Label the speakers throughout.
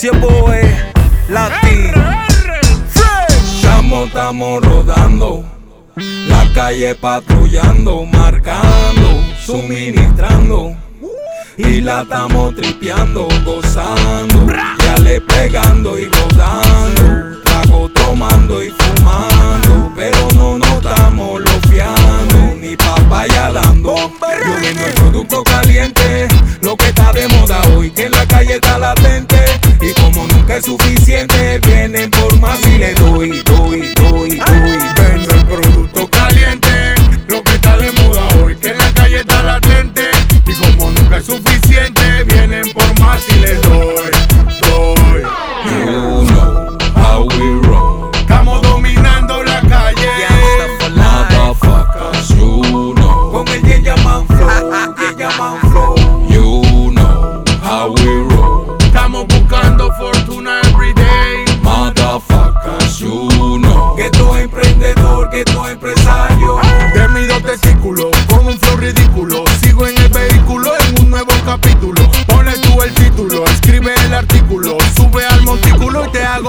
Speaker 1: Dice boy, Latin.
Speaker 2: Estamos, estamos rodando. La calle patrullando, marcando, suministrando. Y la estamos tripeando, gozando. Ya le pegando y rodando. Dando. Yo vendo el producto caliente. Lo que está de moda hoy. Que en la calle está latente. Y como nunca es suficiente,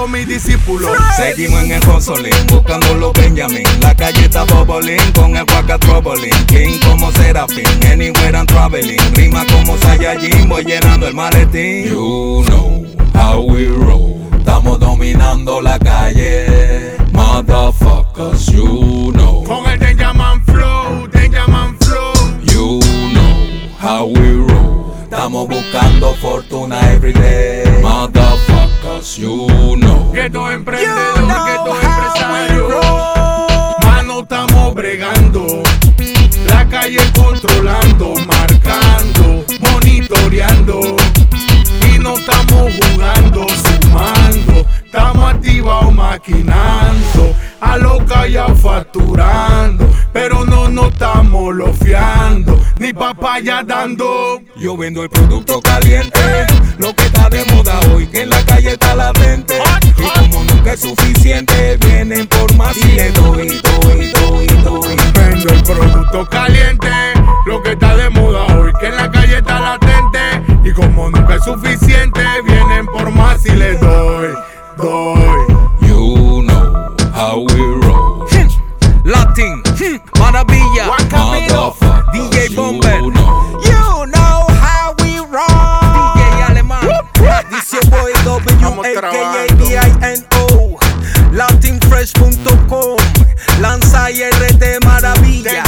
Speaker 2: montículo y te hago mi discípulo. Seguimos en el hustling, buscando los Benjamin. La calle está bubbling, con el Waka troubling. King como Serafín, anywhere I'm traveling. Rima como Saiyajin, voy llenando el maletín. You know how we roll. Estamos dominando la calle. Motherfuckers, you know. Con el Man Flow, Man Flow. You know how we roll. Estamos buscando fortuna every day. Motherfuckers, you know. Que tú emprendedor, que tú empresario. Mano, estamos bregando. La calle controlando, marcando, monitoreando. Y no estamos jugando, sumando. Estamos activados maquinando. A lo callado facturando. Pero no nos estamos lofiando. Ni papaya dando. Yo vendo el producto caliente. Lo que está de moda hoy. Que en la calle está latente. Y como nunca es suficiente. Vienen por más y le doy, doy, doy, doy. Vendo el producto caliente. Lo que está de moda hoy. Que en la calle está latente. Y como nunca es suficiente. Vienen por más y le doy, doy. You know how we roll.
Speaker 1: Latin, Maravilla, DJ Bomber.
Speaker 2: You know
Speaker 1: Lanza IRT Maravilla.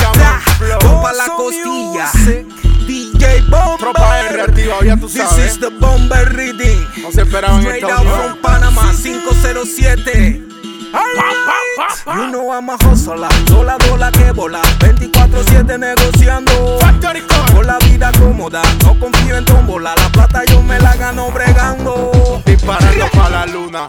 Speaker 3: Flow.
Speaker 1: Rompa la costilla. DJ Bomber.
Speaker 3: Tropa R ya tú
Speaker 1: This
Speaker 3: sabes.
Speaker 1: is the Bomber Reading.
Speaker 3: No se esperaban
Speaker 1: Straight
Speaker 3: esta
Speaker 1: out from Panama 507. You know I'm a hustler, dola dola que bola, 24-7 negociando. Con la vida cómoda, no confío en tómbola, la plata yo me la gano bregando.
Speaker 3: Disparando para la luna.